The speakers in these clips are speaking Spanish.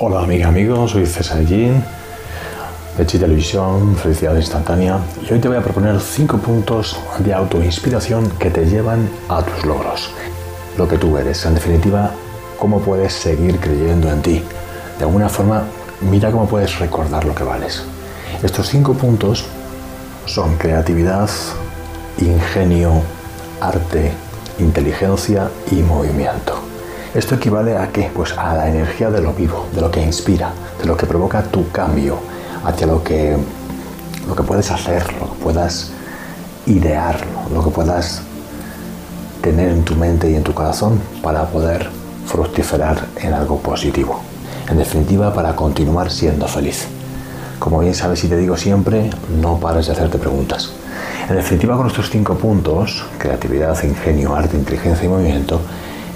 Hola amiga, amigos, soy César Gin de Chi Televisión, Felicidad Instantánea y hoy te voy a proponer 5 puntos de autoinspiración que te llevan a tus logros. Lo que tú eres, en definitiva, cómo puedes seguir creyendo en ti. De alguna forma, mira cómo puedes recordar lo que vales. Estos 5 puntos son creatividad, ingenio, arte, inteligencia y movimiento. ¿Esto equivale a qué? Pues a la energía de lo vivo, de lo que inspira, de lo que provoca tu cambio hacia lo que, lo que puedes hacer, lo que puedas idear, lo que puedas tener en tu mente y en tu corazón para poder fructiferar en algo positivo. En definitiva, para continuar siendo feliz. Como bien sabes y te digo siempre, no pares de hacerte preguntas. En definitiva, con estos cinco puntos, creatividad, ingenio, arte, inteligencia y movimiento,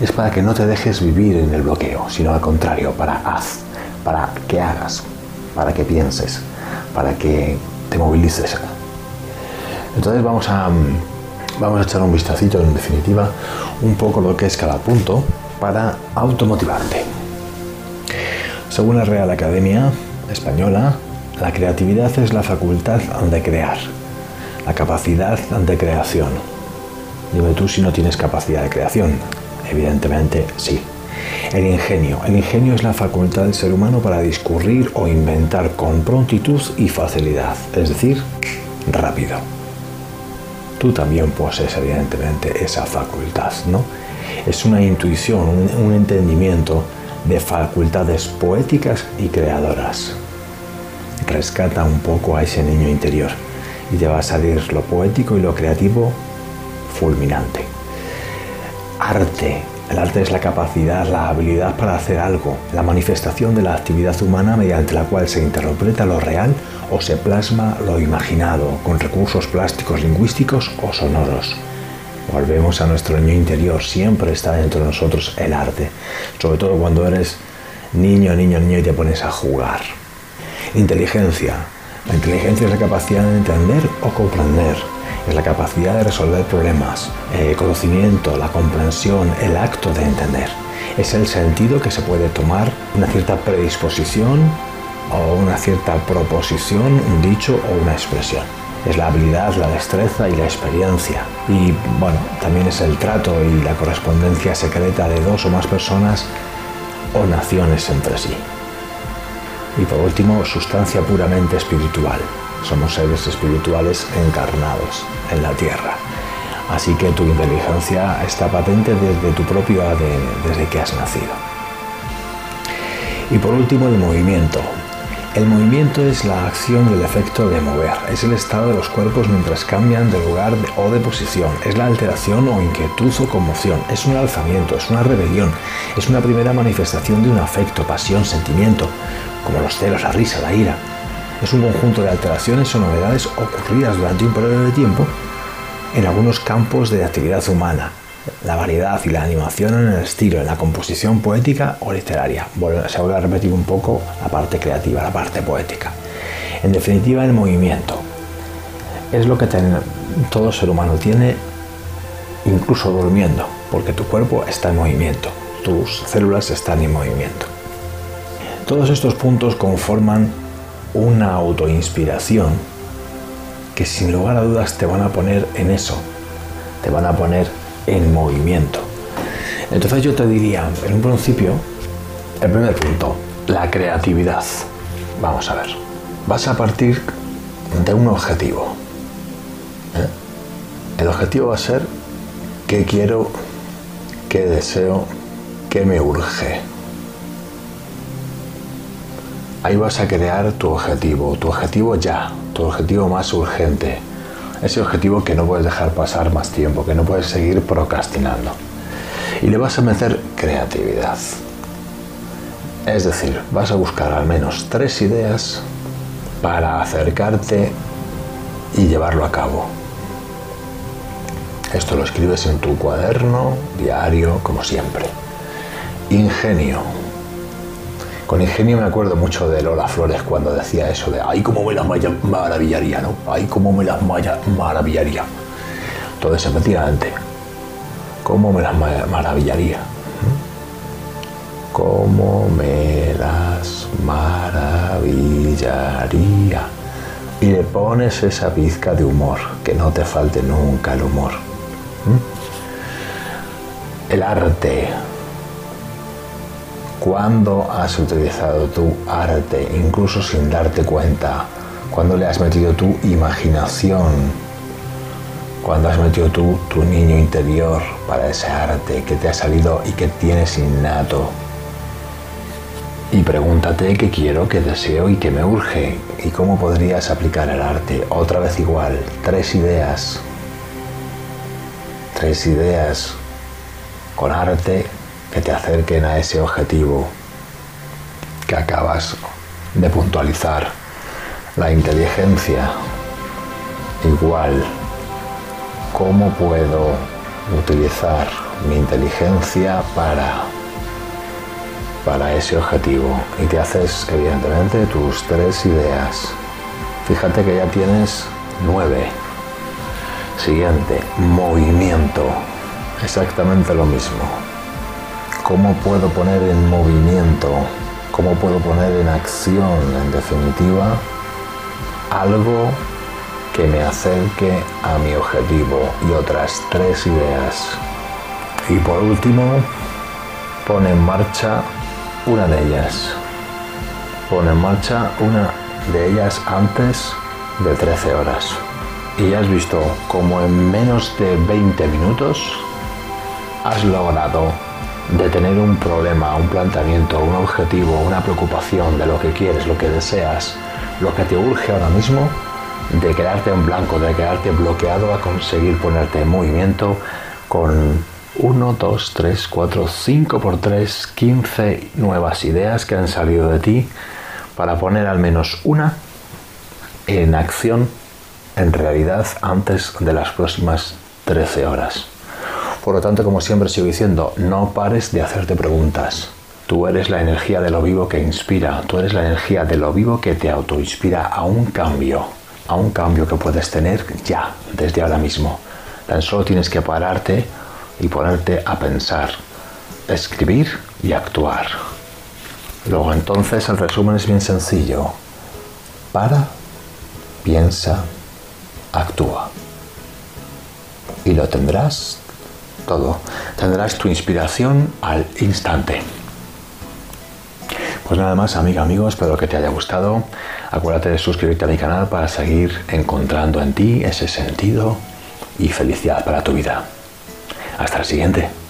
es para que no te dejes vivir en el bloqueo, sino al contrario, para haz, para que hagas, para que pienses, para que te movilices. Entonces vamos a, vamos a echar un vistacito, en definitiva, un poco lo que es cada punto para automotivarte. Según la Real Academia Española, la creatividad es la facultad de crear, la capacidad de creación. Dime tú si no tienes capacidad de creación. Evidentemente sí. El ingenio. El ingenio es la facultad del ser humano para discurrir o inventar con prontitud y facilidad, es decir, rápido. Tú también posees evidentemente esa facultad, ¿no? Es una intuición, un, un entendimiento de facultades poéticas y creadoras. Rescata un poco a ese niño interior y te va a salir lo poético y lo creativo fulminante. Arte. El arte es la capacidad, la habilidad para hacer algo, la manifestación de la actividad humana mediante la cual se interpreta lo real o se plasma lo imaginado con recursos plásticos, lingüísticos o sonoros. Volvemos a nuestro niño interior, siempre está dentro de nosotros el arte, sobre todo cuando eres niño, niño, niño y te pones a jugar. Inteligencia. La inteligencia es la capacidad de entender o comprender, es la capacidad de resolver problemas, el conocimiento, la comprensión, el acto de entender. Es el sentido que se puede tomar una cierta predisposición o una cierta proposición, un dicho o una expresión. Es la habilidad, la destreza y la experiencia. Y bueno, también es el trato y la correspondencia secreta de dos o más personas o naciones entre sí. Y por último, sustancia puramente espiritual somos seres espirituales encarnados en la tierra. Así que tu inteligencia está patente desde tu propio ADN, desde que has nacido. Y por último, el movimiento. El movimiento es la acción del efecto de mover, es el estado de los cuerpos mientras cambian de lugar o de posición, es la alteración o inquietud o conmoción, es un alzamiento, es una rebelión, es una primera manifestación de un afecto, pasión, sentimiento, como los celos, la risa, la ira, es un conjunto de alteraciones o novedades ocurridas durante un periodo de tiempo en algunos campos de actividad humana, la variedad y la animación en el estilo, en la composición poética o literaria. Se vuelve a repetir un poco la parte creativa, la parte poética. En definitiva, el movimiento es lo que todo ser humano tiene, incluso durmiendo, porque tu cuerpo está en movimiento, tus células están en movimiento. Todos estos puntos conforman una autoinspiración que sin lugar a dudas te van a poner en eso, te van a poner en movimiento. Entonces yo te diría, en un principio, el primer punto, la creatividad. Vamos a ver, vas a partir de un objetivo. ¿eh? El objetivo va a ser qué quiero, qué deseo, qué me urge ahí vas a crear tu objetivo, tu objetivo ya, tu objetivo más urgente, ese objetivo que no puedes dejar pasar más tiempo, que no puedes seguir procrastinando. Y le vas a meter creatividad. Es decir, vas a buscar al menos tres ideas para acercarte y llevarlo a cabo. Esto lo escribes en tu cuaderno, diario, como siempre. Ingenio con ingenio me acuerdo mucho de Lola Flores cuando decía eso de ay cómo me las maravillaría, ¿no? Ay cómo me las maravillaría. Entonces efectivamente, cómo me las maravillaría. ¿Mm? Cómo me las cambiaría. Y le pones esa pizca de humor, que no te falte nunca el humor. El arte. ¿Cuándo has utilizado tu arte, incluso sin darte cuenta? ¿Cuándo le has metido tu imaginación? ¿Cuándo has metido tú tu niño interior para ese arte que te ha salido y que tienes innato? Y pregúntate qué quiero, qué deseo y qué me urge. ¿Y cómo podrías aplicar el arte? Otra vez igual, tres ideas. Tres ideas con arte que te acerquen a ese objetivo que acabas de puntualizar. La inteligencia, igual. ¿Cómo puedo utilizar mi inteligencia para para ese objetivo y te haces evidentemente tus tres ideas. Fíjate que ya tienes nueve. Siguiente, movimiento. Exactamente lo mismo. ¿Cómo puedo poner en movimiento? ¿Cómo puedo poner en acción, en definitiva, algo que me acerque a mi objetivo? Y otras tres ideas. Y por último, pone en marcha una de ellas. Pone en marcha una de ellas antes de 13 horas. Y has visto como en menos de 20 minutos has logrado detener un problema, un planteamiento, un objetivo, una preocupación de lo que quieres, lo que deseas, lo que te urge ahora mismo, de quedarte en blanco, de quedarte bloqueado a conseguir ponerte en movimiento con 1, 2, 3, 4, 5 por 3, 15 nuevas ideas que han salido de ti para poner al menos una en acción, en realidad, antes de las próximas 13 horas. Por lo tanto, como siempre sigo diciendo, no pares de hacerte preguntas. Tú eres la energía de lo vivo que inspira, tú eres la energía de lo vivo que te autoinspira a un cambio, a un cambio que puedes tener ya, desde ahora mismo. Tan solo tienes que pararte y ponerte a pensar, escribir y actuar. Luego entonces el resumen es bien sencillo. Para, piensa, actúa. Y lo tendrás todo. Tendrás tu inspiración al instante. Pues nada más, amiga, amigos, espero que te haya gustado. Acuérdate de suscribirte a mi canal para seguir encontrando en ti ese sentido y felicidad para tu vida. Hasta el siguiente.